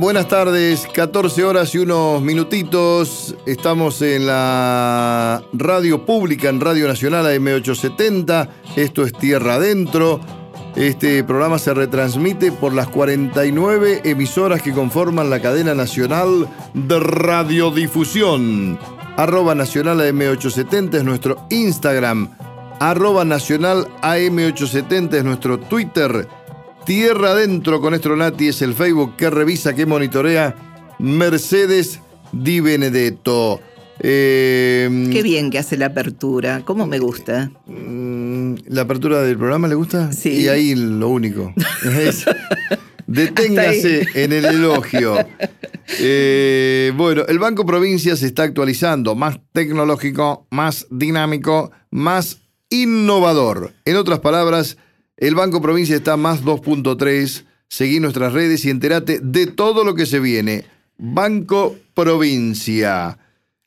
Buenas tardes. 14 horas y unos minutitos. Estamos en la radio pública, en Radio Nacional AM870. Esto es Tierra Adentro. Este programa se retransmite por las 49 emisoras que conforman la cadena nacional de radiodifusión. Arroba Nacional AM870 es nuestro Instagram. Arroba Nacional AM870 es nuestro Twitter. Tierra Adentro con Estronati es el Facebook que revisa, que monitorea Mercedes Di Benedetto. Eh, Qué bien que hace la apertura, cómo me gusta. Mm, ¿La apertura del programa le gusta? Sí. Y ahí lo único. Deténgase en el elogio. Eh, bueno, el Banco Provincia se está actualizando, más tecnológico, más dinámico, más innovador. En otras palabras, el Banco Provincia está más 2.3. Seguí nuestras redes y entérate de todo lo que se viene. Banco Provincia.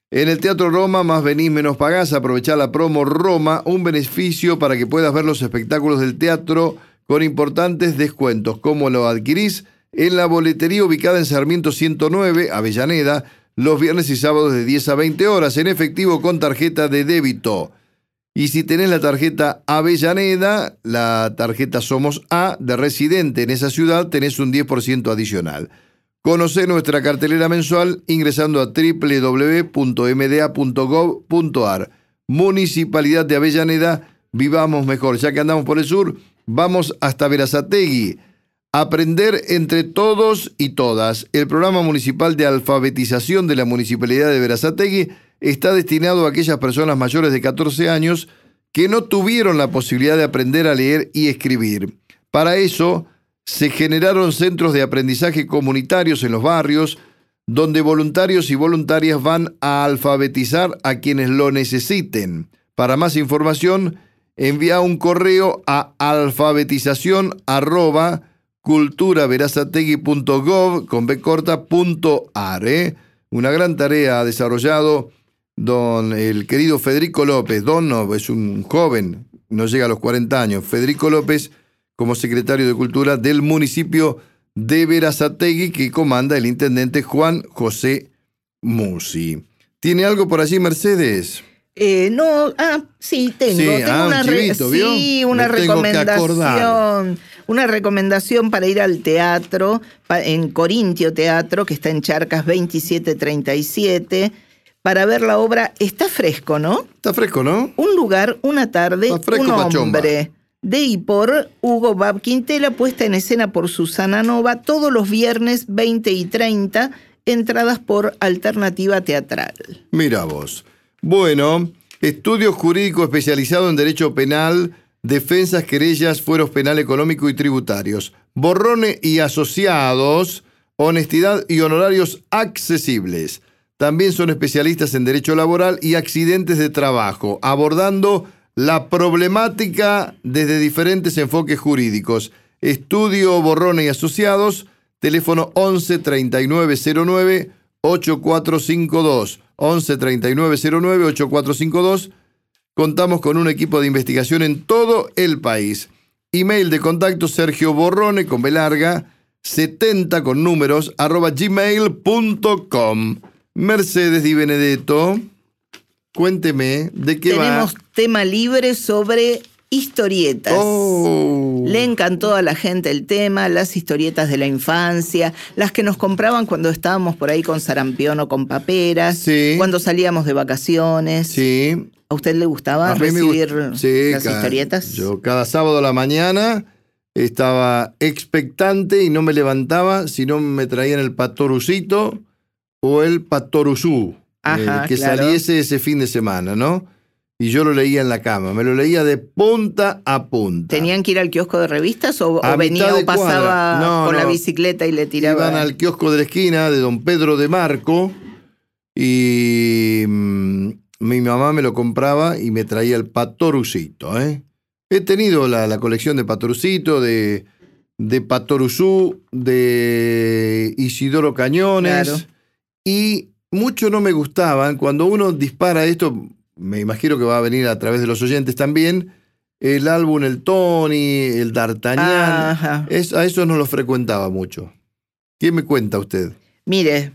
En el Teatro Roma, más venís, menos pagás. Aprovechá la promo Roma, un beneficio para que puedas ver los espectáculos del teatro con importantes descuentos. ¿Cómo lo adquirís? En la boletería ubicada en Sarmiento 109, Avellaneda, los viernes y sábados de 10 a 20 horas, en efectivo con tarjeta de débito. Y si tenés la tarjeta Avellaneda, la tarjeta Somos A de residente en esa ciudad, tenés un 10% adicional. Conoce nuestra cartelera mensual ingresando a www.mda.gov.ar. Municipalidad de Avellaneda, vivamos mejor. Ya que andamos por el sur, vamos hasta Verazategui. Aprender entre todos y todas. El programa municipal de alfabetización de la Municipalidad de Verazategui está destinado a aquellas personas mayores de 14 años que no tuvieron la posibilidad de aprender a leer y escribir. Para eso se generaron centros de aprendizaje comunitarios en los barrios, donde voluntarios y voluntarias van a alfabetizar a quienes lo necesiten. Para más información, envía un correo a alfabetización con b ¿eh? Una gran tarea ha desarrollado don el querido Federico López, don no, es un joven, no llega a los 40 años, Federico López como secretario de Cultura del municipio de Verazategui que comanda el intendente Juan José Musi. ¿Tiene algo por allí, Mercedes? Eh, no, ah, sí, tengo. tengo ah, una, sí, una recomendación. Una recomendación para ir al teatro, en Corintio Teatro, que está en Charcas 2737 para ver la obra Está fresco, ¿no? Está fresco, ¿no? Un lugar, una tarde, un hombre. De y por Hugo Bab Quintela, puesta en escena por Susana Nova, todos los viernes 20 y 30, entradas por Alternativa Teatral. Mira vos. Bueno, estudio jurídico especializado en Derecho Penal, defensas, querellas, fueros penal, económico y tributarios. Borrone y asociados, honestidad y honorarios accesibles. También son especialistas en derecho laboral y accidentes de trabajo, abordando la problemática desde diferentes enfoques jurídicos. Estudio Borrone y Asociados, teléfono 11 3909 8452. 11 3909 8452. Contamos con un equipo de investigación en todo el país. Email de contacto Sergio Borrone con B larga 70 con números arroba gmail.com. Mercedes Di Benedetto, cuénteme de qué va. Tenemos tema libre sobre historietas. Oh. Le encantó a la gente el tema, las historietas de la infancia, las que nos compraban cuando estábamos por ahí con sarampión o con paperas, cuando salíamos de vacaciones. Sí. ¿A usted le gustaba recibir las historietas? Yo cada sábado a la mañana estaba expectante y no me levantaba si no me traían el patorucito o el Patoruzú, eh, que saliese ese fin de semana, ¿no? Y yo lo leía en la cama, me lo leía de punta a punta. ¿Tenían que ir al kiosco de revistas o, venía o pasaba con la bicicleta y le tiraban? Iban al kiosco de la esquina de don Pedro de Marco y mm, mi mamá me lo compraba y me traía el Patorucito, ¿eh? He tenido la, colección de Patorucito, de, de Patoruzú, de Isidoro Cañones y mucho no me gustaban. Cuando uno dispara esto, me imagino que va a venir a través de los oyentes también, el álbum El Tony, el D'Artagnan, a eso no lo frecuentaba mucho. ¿Qué me cuenta usted? Mire,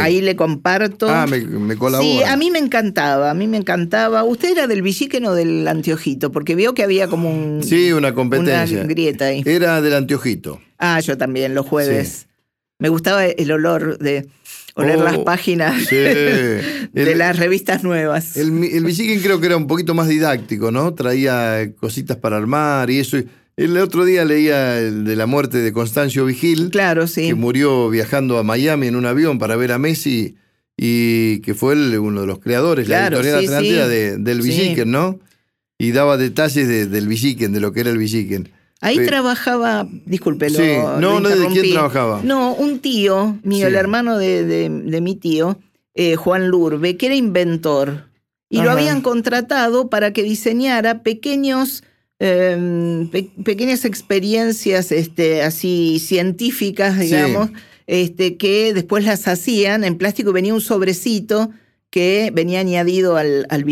Ahí le comparto. Ah, me, me, colabora. Sí, a mí me encantaba, a mí me encantaba. ¿Usted era del Villiquen o del Anteojito? Porque vio que había como un... Sí, una competencia. Una grieta ahí. Era del Anteojito. Ah, yo también, los jueves. Me gustaba el olor de oler las oh, páginas de las revistas nuevas. El, el creo que era un poquito más didáctico, ¿no? Traía cositas para armar y eso. El otro día leía el de la muerte de Constancio Vigil. Claro, sí. Que murió viajando a Miami en un avión para ver a Messi y que fue uno de los creadores, la editorial de, del Villiquen, ¿no? Y daba detalles del Villiquen, de lo que era el Villiquen. Ahí trabajaba, disculpe, sí. no, no, ¿de quién trabajaba? No, un tío mío, el hermano de, mi tío, eh, Juan Lurbe, que era inventor. Y lo habían contratado para que diseñara pequeños Em, pequeñas experiencias este, así científicas, digamos, este, que después las hacían en plástico. Venía un sobrecito que venía añadido al, al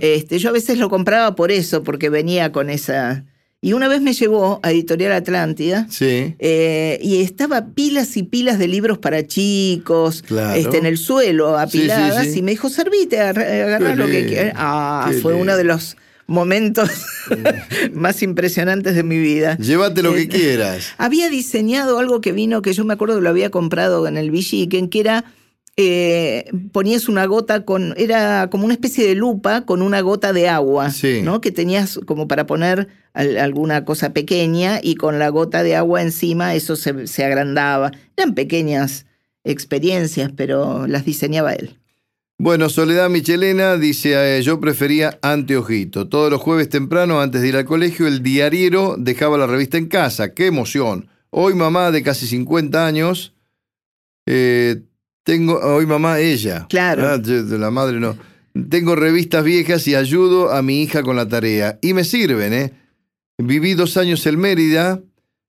Este, yo a veces lo compraba por eso, porque venía con esa... Y una vez me llevó a Editorial Atlántida sí. Eh, y estaba pilas y pilas de libros para chicos este, en el suelo, apiladas, y me dijo, servite, agarrar lo que quieras. Ah, fue uno de los momentos más impresionantes de mi vida. Llévate lo que este, quieras. Había diseñado algo que vino, que yo me acuerdo que lo había comprado en el Villiquen, que era, eh, ponías una gota con, era como una especie de lupa con una gota de agua, ¿no? Que tenías como para poner alguna cosa pequeña y con la gota de agua encima eso se, se agrandaba. Eran pequeñas experiencias, pero las diseñaba él. Bueno, Soledad Michelena dice, eh, yo prefería anteojito. Todos los jueves temprano, antes de ir al colegio, el diariero dejaba la revista en casa. ¡Qué emoción! Hoy mamá de casi 50 años, eh, tengo, hoy mamá ella. Claro. Ah, la madre no. Tengo revistas viejas y ayudo a mi hija con la tarea. Y me sirven, ¿eh? Viví dos años en Mérida,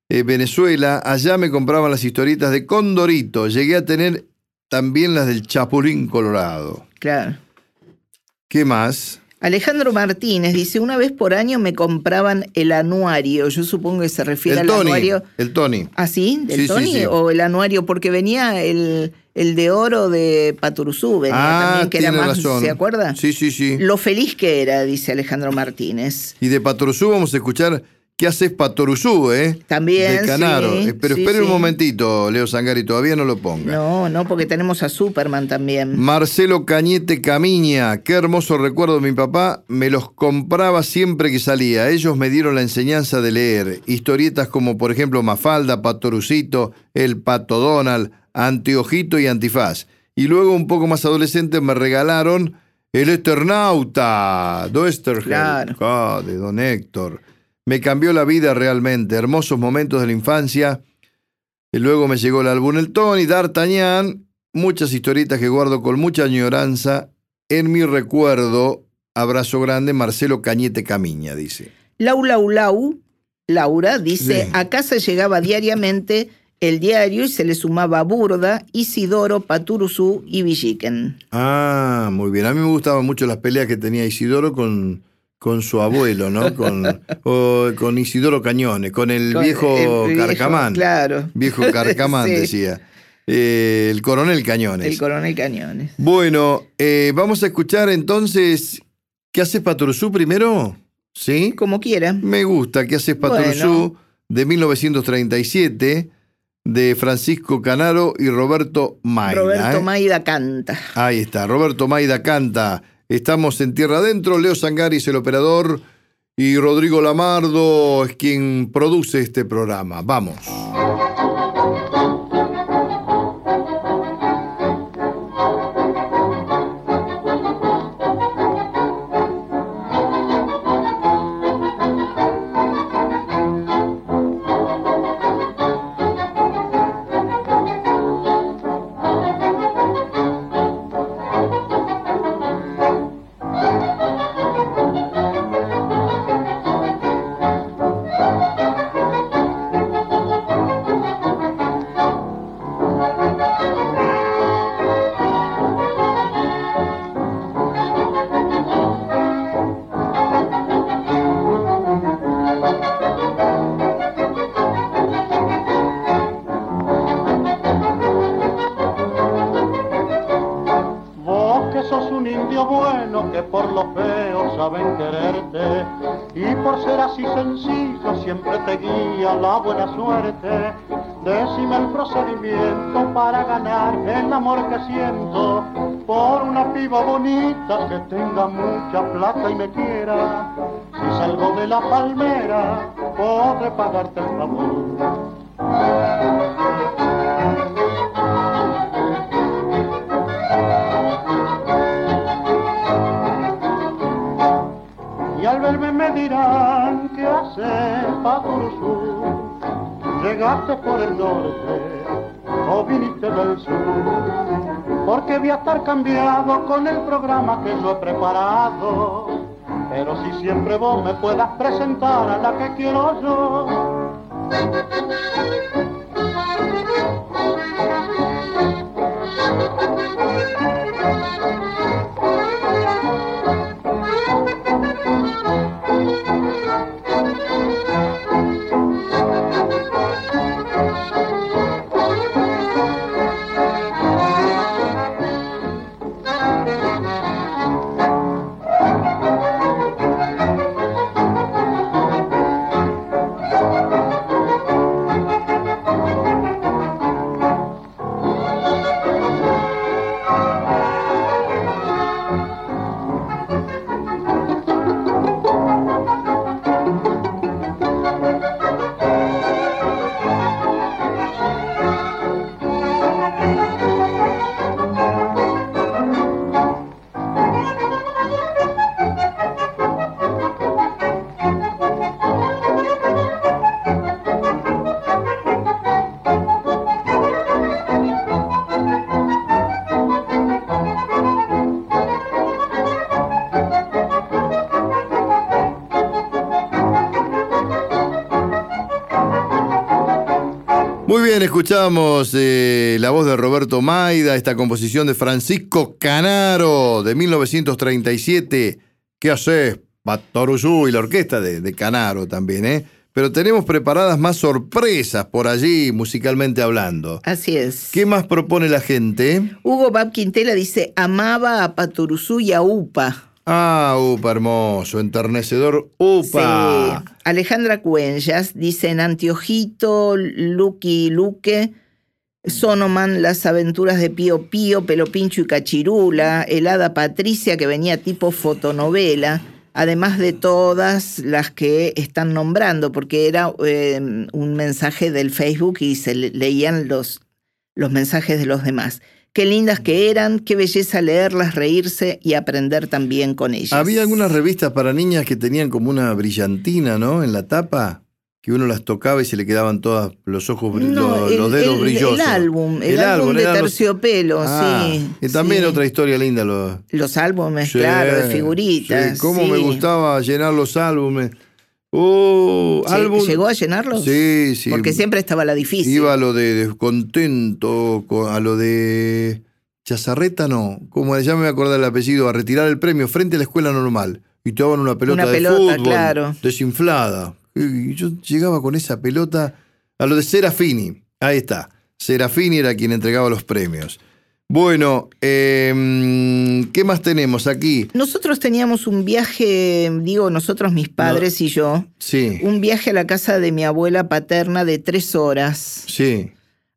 eh, Venezuela. Allá me compraban las historietas de Condorito. Llegué a tener también las del Chapulín Colorado. Claro. ¿Qué más? Alejandro Martínez dice, una vez por año me compraban el anuario. Yo supongo que se refiere al anuario. El Tony. ¿Ah, sí? ¿Del Tony? ¿O el anuario? Porque venía el, el de oro de Paturuzú, venía ah, también, que era más, ¿se acuerda? Sí, sí, sí. Lo feliz que era, dice Alejandro Martínez. Y de Paturuzú vamos a escuchar ¿Qué haces Patoruzú, eh? También. De Canaro. Pero espere un momentito, Leo Sangari, todavía no lo ponga. No, no, porque tenemos a Superman también. Marcelo Cañete Camiña. Qué hermoso recuerdo mi papá. Me los compraba siempre que salía. Ellos me dieron la enseñanza de leer. Historietas como, por ejemplo, Mafalda, Patorucito, El Pato Donald, Anteojito y Antifaz. Y luego, un poco más adolescente, me regalaron El Eternauta. Do Claro. Ah, de Don Héctor. Me cambió la vida realmente, hermosos momentos de la infancia. Y luego me llegó el álbum El Tony, D'Artagnan, muchas historietas que guardo con mucha añoranza. En mi recuerdo, abrazo grande, Marcelo Cañete Camiña, dice. Lau, lau, lau, Laura dice, a casa llegaba diariamente el diario y se le sumaba Burda, Isidoro, Paturuzú y Villiquen. Ah, muy bien. A mí me gustaban mucho las peleas que tenía Isidoro con con su abuelo, ¿no? Con, con Isidoro Cañones, con el viejo Carcamán. Claro. Viejo Carcamán, decía. Eh, el coronel Cañones. El coronel Cañones. Bueno, eh, vamos a escuchar entonces. ¿Qué haces Patrusú primero? ¿Sí? Como quiera. Me gusta. ¿Qué haces Patrusú? De 1937 de Francisco Canaro y Roberto Maida. Roberto ¿eh? Maida canta. Ahí está, Roberto Maida canta. Estamos en tierra adentro. Leo Sangari es el operador y Rodrigo Lamardo es quien produce este programa. Vamos. Así sencillo siempre te guía la buena suerte. Decime el procedimiento para ganar el amor que siento por una piba bonita que tenga mucha plata y me quiera. Si salgo de la palmera, podré pagarte el favor. Dirán qué haces, Paturuzú. Llegaste por el norte o viniste del sur. Porque voy a estar cambiado con el programa que yo he preparado. Pero si siempre vos me puedas presentar a la que quiero yo. Escuchamos eh, la voz de Roberto Maida, esta composición de Francisco Canaro de 1937. ¿Qué haces? Patoruzú y la orquesta de, Canaro también, ¿eh? Pero tenemos preparadas más sorpresas por allí, musicalmente hablando. Así es. ¿Qué más propone la gente? Hugo Bab Quintela dice, amaba a Patoruzú y a Upa. Ah, upa, hermoso, enternecedor, upa. Sí. Alejandra Cuenjas dice en Antiojito, Lucky Luque, Sonoman, Las aventuras de Pío Pío, Pelo Pincho y Cachirula, Helada Patricia, que venía tipo fotonovela, además de todas las que están nombrando, porque era em, un mensaje del Facebook y se leían los, los mensajes de los demás. Qué lindas que eran, qué belleza leerlas, reírse y aprender también con ellas. Había algunas revistas para niñas que tenían como una brillantina, ¿no? En la tapa, que uno las tocaba y se le quedaban todos los ojos, los, dedos brillosos. El álbum, el, álbum, de terciopelo, ah, sí. Y también otra historia linda. Los, los álbumes, claro, de figuritas. Sí, cómo me gustaba llenar los álbumes. Oh, ¿Llegó a llenarlos? Sí, sí. Porque siempre estaba la difícil. Iba a lo de descontento, a lo de Chazarreta, no. Como ya me voy a acordar el apellido, a retirar el premio frente a la escuela normal. Y te daban una pelota, de fútbol claro. desinflada. Y yo llegaba con esa pelota a lo de Serafini. Ahí está. Serafini era quien entregaba los premios. Bueno, em, ¿qué más tenemos aquí? Nosotros teníamos un viaje, digo nosotros, mis padres y yo. Sí. Un viaje a la casa de mi abuela paterna de tres horas. Sí.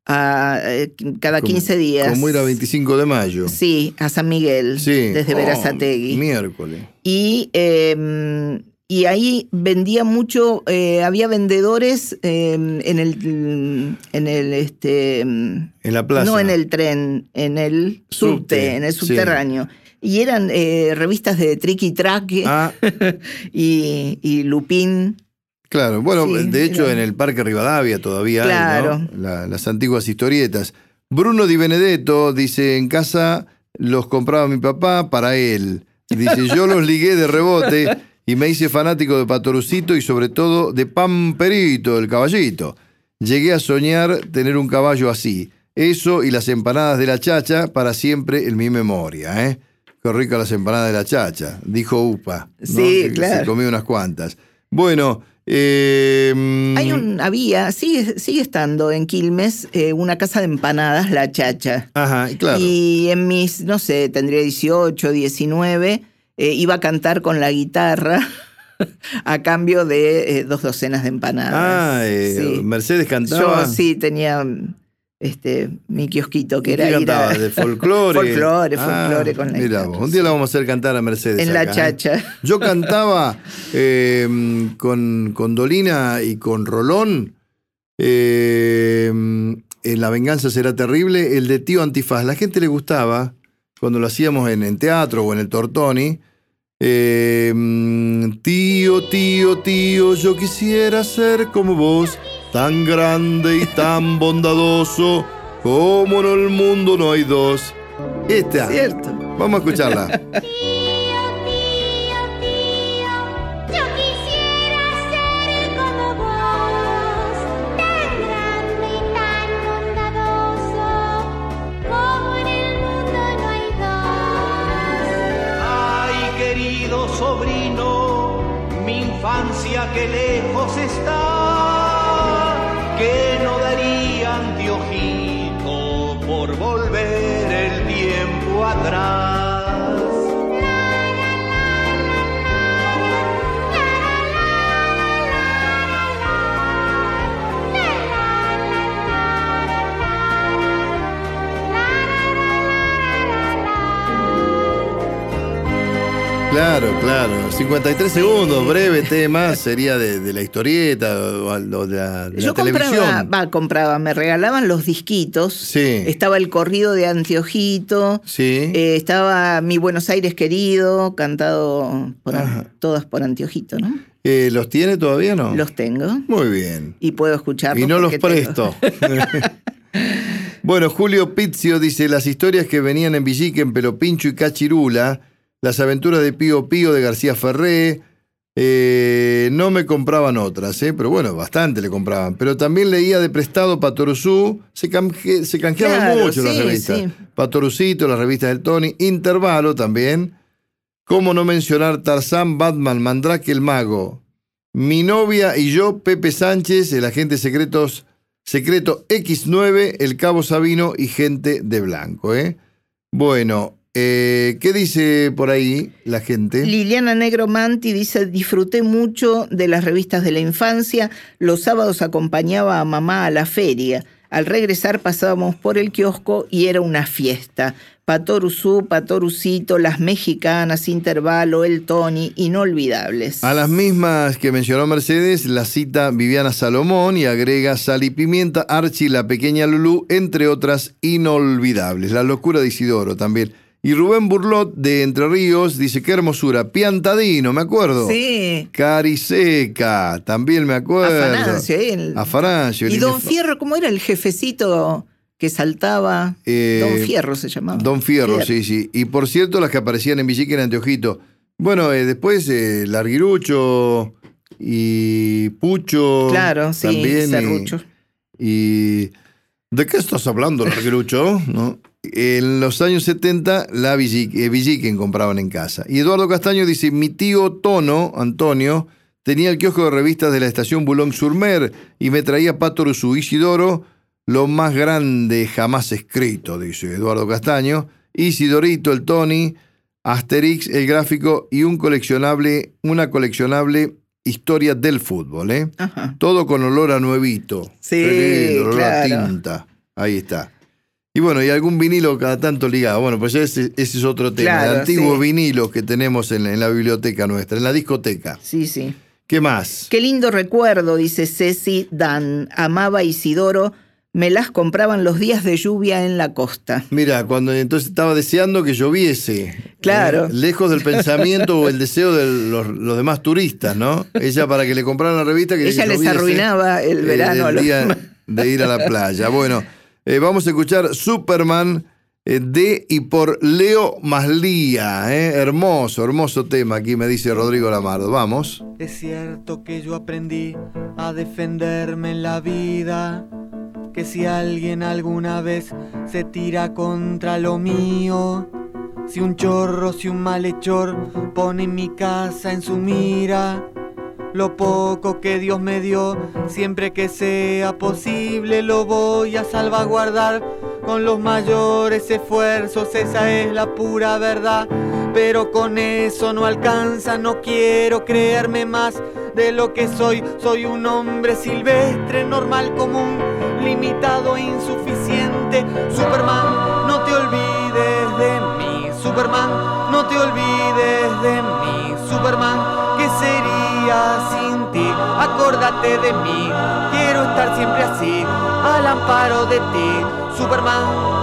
A, eh, cada 15 días. Como era 25 de mayo. Sí, a San Miguel. Sí. Desde oh, Verazategui. Miércoles. Y em, y ahí vendía mucho, eh, había vendedores em, en el, en el, este, en la plaza. No en el tren, en el subte, en el subterráneo. Y eran eh, revistas de Tricky Track ah. y, y Lupín. Claro, bueno, de hecho en el Parque Rivadavia todavía hay, ¿no? las antiguas historietas. Bruno Di Benedetto dice, en casa los compraba mi papá para él. Dice, yo los ligué de rebote y me hice fanático de Patorucito y sobre todo de Pamperito, el caballito. Llegué a soñar tener un caballo así. Eso y las empanadas de la chacha para siempre en mi memoria, ¿eh? Qué rica las empanadas de la chacha, dijo Upa. Sí, claro. Se comió unas cuantas. Bueno, eh, hay un, había, sigue, sigue estando en Quilmes eh, una casa de empanadas, La Chacha. Ajá, claro. Y en mis, no sé, tendría 18, 19 eh, iba a cantar con la guitarra a cambio de eh, dos docenas de empanadas. Ah, eh, Mercedes cantaba. Yo sí tenía este, mi kiosquito que era ir a... de folclore. folclore, ah, folclore con la Mira, un día la vamos a hacer cantar a Mercedes. En la chacha. Yo cantaba con, con Dolina y con Rolón. en La venganza será terrible, el de Tío Antifaz. La gente le gustaba cuando lo hacíamos en, en teatro o en el Tortoni. Eh, tío, tío, tío, yo quisiera ser como vos, tan grande y tan bondadoso, como en el mundo no hay dos. Esta. Cierto. Vamos a escucharla. 53 segundos, breve tema, sería de, la historieta o de la, Yo televisión. Va, compraba, me regalaban los disquitos. Sí. Estaba el corrido de Antiojito. Sí. Eh, estaba Mi Buenos Aires querido, cantado por, todas por Antiojito, ¿no? Eh, ¿Los tiene todavía no? Los tengo. Muy bien. Y puedo escucharlos. Y no los presto. bueno, Julio Pizio dice: las historias que venían en Villiquen, Pelopincho y Cachirula las aventuras de Pío Pío de García Ferré. Eh, no me compraban otras, eh, pero bueno, bastante le compraban. Pero también leía de prestado Patoruzú, se, se canjeaban mucho las revistas. Patorucito, las revistas del Tony, Intervalo también. ¿Cómo no mencionar Tarzán, Batman, Mandrake el Mago? Mi novia y yo, Pepe Sánchez, el agente secretos, secreto X9, el Cabo Sabino y gente de blanco. ¿eh? Bueno, eh, ¿Qué dice por ahí la gente? Liliana Negromanti dice, disfruté mucho de las revistas de la infancia, los sábados acompañaba a mamá a la feria, al regresar pasábamos por el kiosco y era una fiesta. Patoruzú, Patorucito, las mexicanas, Intervalo, el Tony, inolvidables. A las mismas que mencionó Mercedes, la cita Viviana Salomón y agrega Sal y Pimienta, Archie, la pequeña Lulú, entre otras inolvidables. La locura de Isidoro también. Y Rubén Burlot de Entre Ríos dice, qué hermosura, Piantadino, me acuerdo. Sí. Cariseca, también me acuerdo. A Farancio. Y Don Fierro, ¿cómo era el jefecito que saltaba? Eh, Don Fierro se llamaba. Don Fierro, sí, sí. Y por cierto, las que aparecían en Villique en Anteojito. Bueno, eh, después eh, Larguirucho y Pucho. Claro, sí, también, Y, ¿De qué estás hablando, Larguirucho? ¿No? en los años 70 la Villiquen eh, compraban en casa. Y Eduardo Castaño dice, mi tío Tono, Antonio, tenía el kiosco de revistas de la estación Boulogne-sur-Mer y me traía Patoruzú Isidoro, lo más grande jamás escrito, dice Eduardo Castaño, Isidorito, el Tony, Asterix, el gráfico y un coleccionable, una coleccionable historia del fútbol, ¿eh? Todo con olor a nuevito. Sí, olor a tinta. Ahí está. Y bueno, y algún vinilo cada tanto ligado. Bueno, pues ese, es otro tema. el antiguo vinilo que tenemos en, la biblioteca nuestra, en la discoteca. Sí, sí. ¿Qué más? Qué lindo recuerdo, dice Ceci Dan. Amaba Isidoro. Me las compraban los días de lluvia en la costa. Mira, cuando entonces estaba deseando que lloviese. Claro. Eh, lejos del pensamiento o el deseo de los, demás turistas, ¿no? Ella para que le compraran la revista que Ella les arruinaba el eh, verano. el día de ir a la playa. Bueno. Eh, vamos a escuchar Superman eh, de y por Leo Maslía. Eh. Hermoso, hermoso tema aquí me dice Rodrigo Lamardo. Vamos. Es cierto que yo aprendí a defenderme en la vida. Que si alguien alguna vez se tira contra lo mío, si un chorro, si un malhechor pone mi casa en su mira, lo poco que Dios me dio, siempre que sea posible lo voy a salvaguardar con los mayores esfuerzos, esa es la pura verdad. pero con eso no alcanza, no quiero creerme más de lo que soy. Soy un hombre silvestre, normal, común, limitado, insuficiente. Superman, no te olvides de mí. Superman, no te olvides de mí. Superman, ¿qué sería sin ti? Acórdate de mí, quiero estar siempre así, al amparo de ti. Superman.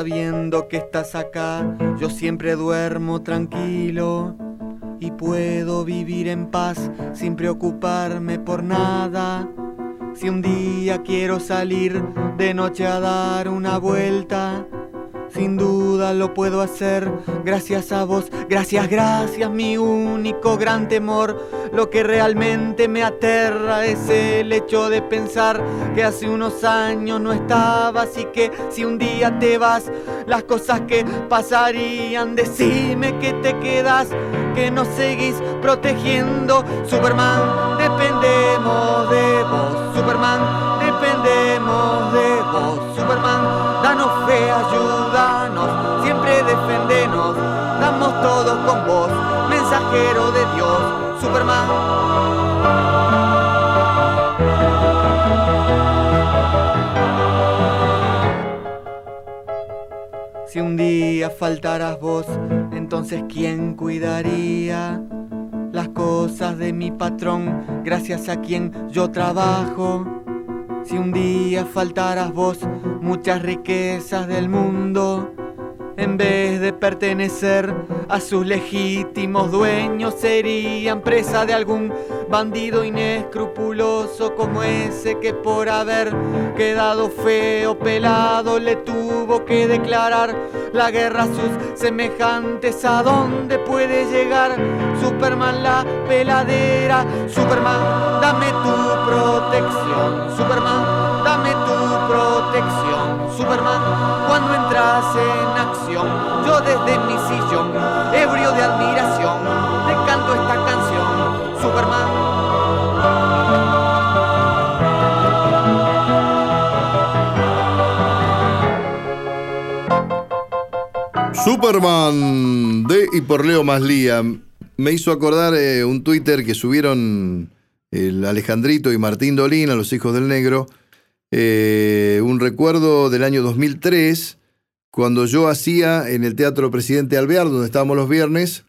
Sabiendo que estás acá, yo siempre duermo tranquilo y puedo vivir en paz sin preocuparme por nada. Si un día quiero salir de noche a dar una vuelta, sin duda lo puedo hacer gracias a vos, gracias, gracias, mi único gran temor. Lo que realmente me aterra es el hecho de pensar que hace unos años no estabas y que si un día te vas, las cosas que pasarían, decime que te quedas, que nos seguís protegiendo. Superman, dependemos de vos, Superman, dependemos de vos, Superman, con vos, mensajero de Dios, Superman. Si un día faltaras vos, entonces ¿quién cuidaría las cosas de mi patrón gracias a quien yo trabajo? Si un día faltaras vos, muchas riquezas del mundo, en vez de pertenecer a sus legítimos dueños, serían presa de algún bandido inescrupuloso como ese que por haber quedado feo pelado le tuvo que declarar la guerra a sus semejantes. ¿A dónde puede llegar Superman la peladera? Superman, dame tu protección. Superman, dame tu protección. Superman, cuando entras en acción, yo desde mi sillón, ebrio de admiración, te canto esta canción. Superman. Superman de y por Leo Maslía. Me hizo acordar eh, un Twitter que subieron el Alejandrito y Martín Dolina, los hijos del negro. Eh, un recuerdo del año 2003, cuando yo hacía en el Teatro Presidente Alvear, donde estábamos los viernes,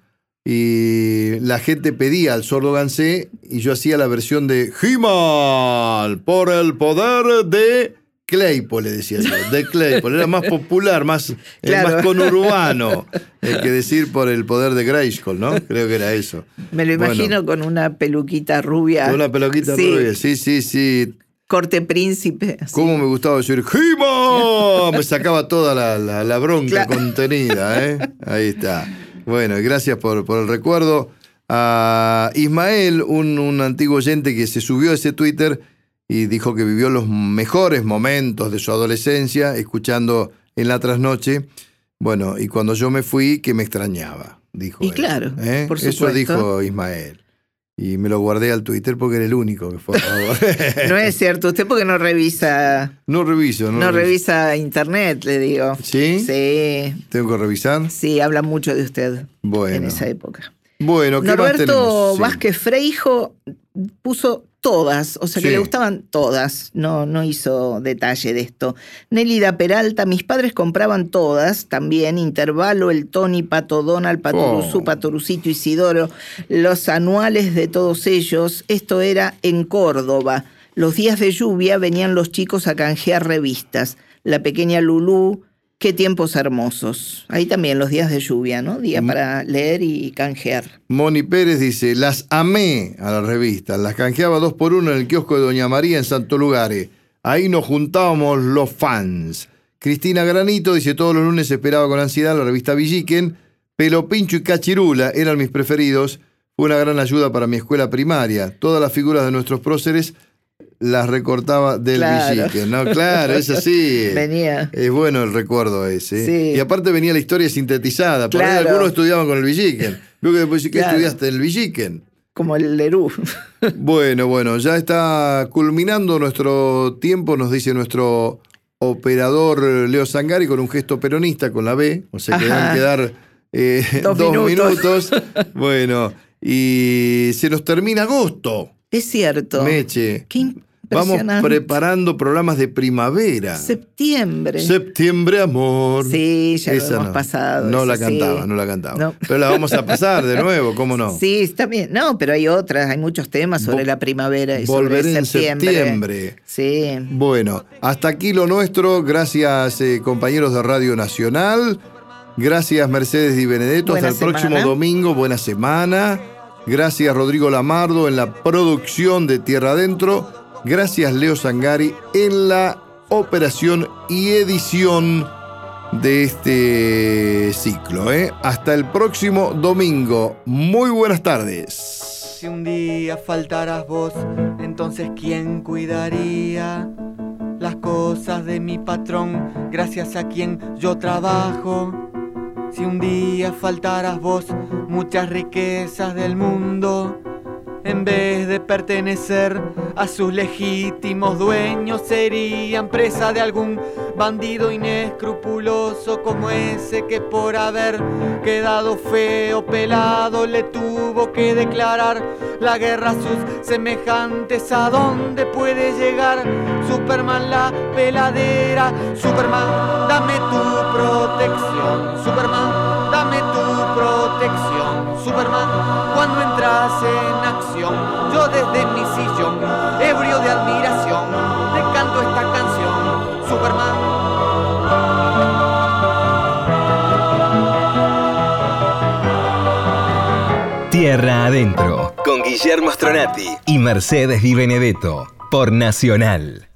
y la gente pedía al sordo Gansé, y yo hacía la versión de He-Man por el poder de Claypole, le decía yo, de Claypole. Era más popular, más, eh, Claro. más conurbano eh, que decir por el poder de Grayskull, ¿no? Creo que era eso. Me lo Bueno, imagino con una peluquita rubia. con una peloquita Sí, rubia. Sí, sí, sí. Corte príncipe. así. ¿Cómo me gustaba decir He-Man? Me sacaba toda la, la- la bronca Claro. contenida, ¿eh? Ahí está. Bueno, gracias por, por el recuerdo. A Ismael, un, un antiguo oyente que se subió a ese Twitter y dijo que vivió los mejores momentos de su adolescencia escuchando en la trasnoche. Bueno, y cuando yo me fui, que me extrañaba, dijo. Y él, claro, ¿eh? por Eso dijo Ismael. Y me lo guardé al Twitter porque era el único que fue. a favor. No es cierto, usted porque no revisa, no reviso, no, no reviso. revisa internet, le digo. ¿Sí? Sí, Tengo que revisar. sí, habla mucho de usted Bueno. en esa época. Bueno, ¿qué más Norberto tenemos? Sí. Vázquez Freijo puso todas, o sea que Sí. le gustaban todas, no, no hizo detalle de esto. Nélida Peralta, mis padres compraban todas, también Intervalo, El Tony, Pato Donald, Patoruzú, Oh. Patorucito, Isidoro, los anuales de todos ellos, esto era en Córdoba. Los días de lluvia venían los chicos a canjear revistas. La pequeña Lulú, qué tiempos hermosos. Ahí también los días de lluvia, ¿no? Mm. Día para leer y canjear. Moni Pérez dice, las amé a las revistas, las canjeaba dos por uno en el kiosco de Doña María en Santo Lugare. Ahí nos juntábamos los fans. Cristina Granito dice, todos los lunes esperaba con ansiedad la revista Villiquen. Pelo Pincho y Cachirula eran mis preferidos. Fue una gran ayuda para mi escuela primaria. Todas las figuras de nuestros próceres las recortaba del Claro. ¿no? Claro, es así. Venía. Es bueno el recuerdo ese. Sí. Y aparte venía la historia sintetizada. Por ahí Claro. algunos estudiaban con el Villiquen. Veo que después, ¿qué Claro. estudiaste el Villiquen? como el Lerú. Bueno, bueno, ya está culminando nuestro tiempo, nos dice nuestro operador Leo Sangari con un gesto peronista con la B, o sea que a quedar eh, dos, minutos. bueno, y se nos termina agosto. Es cierto. Meche. Vamos preparando programas de primavera. Septiembre. Septiembre, amor. Sí, ya lo hemos pasado. No la cantaba, no la cantaba. Pero la vamos a pasar de nuevo, ¿cómo no? Sí, está bien. No, pero hay otras, hay muchos temas sobre la primavera y Volveré sobre septiembre. en septiembre. Sí. Bueno, hasta aquí lo nuestro. Gracias, eh, compañeros de Radio Nacional. Gracias, Mercedes Di Benedetto. hasta el próximo domingo. Buena semana. Gracias, Rodrigo Lamardo, en la producción de Tierra Adentro. Gracias Leo Sangari en la operación y edición de este ciclo. ¿eh? Hasta el próximo domingo. Muy buenas tardes. Si un día faltaras vos, entonces ¿quién cuidaría las cosas de mi patrón gracias a quien yo trabajo? Si un día faltaras vos, muchas riquezas del mundo en vez de pertenecer a sus legítimos dueños, serían presa de algún bandido inescrupuloso como ese que por haber quedado feo pelado le tuvo que declarar la guerra a sus semejantes. ¿A dónde puede llegar Superman la peladera? Superman, dame tu protección. Superman, dame tu protección. Superman, cuando entras en acción, yo desde mi sillón, ebrio de admiración, te canto esta canción, Superman. Tierra Adentro, con Guillermo Stronati y Mercedes Di Benedetto, por Nacional.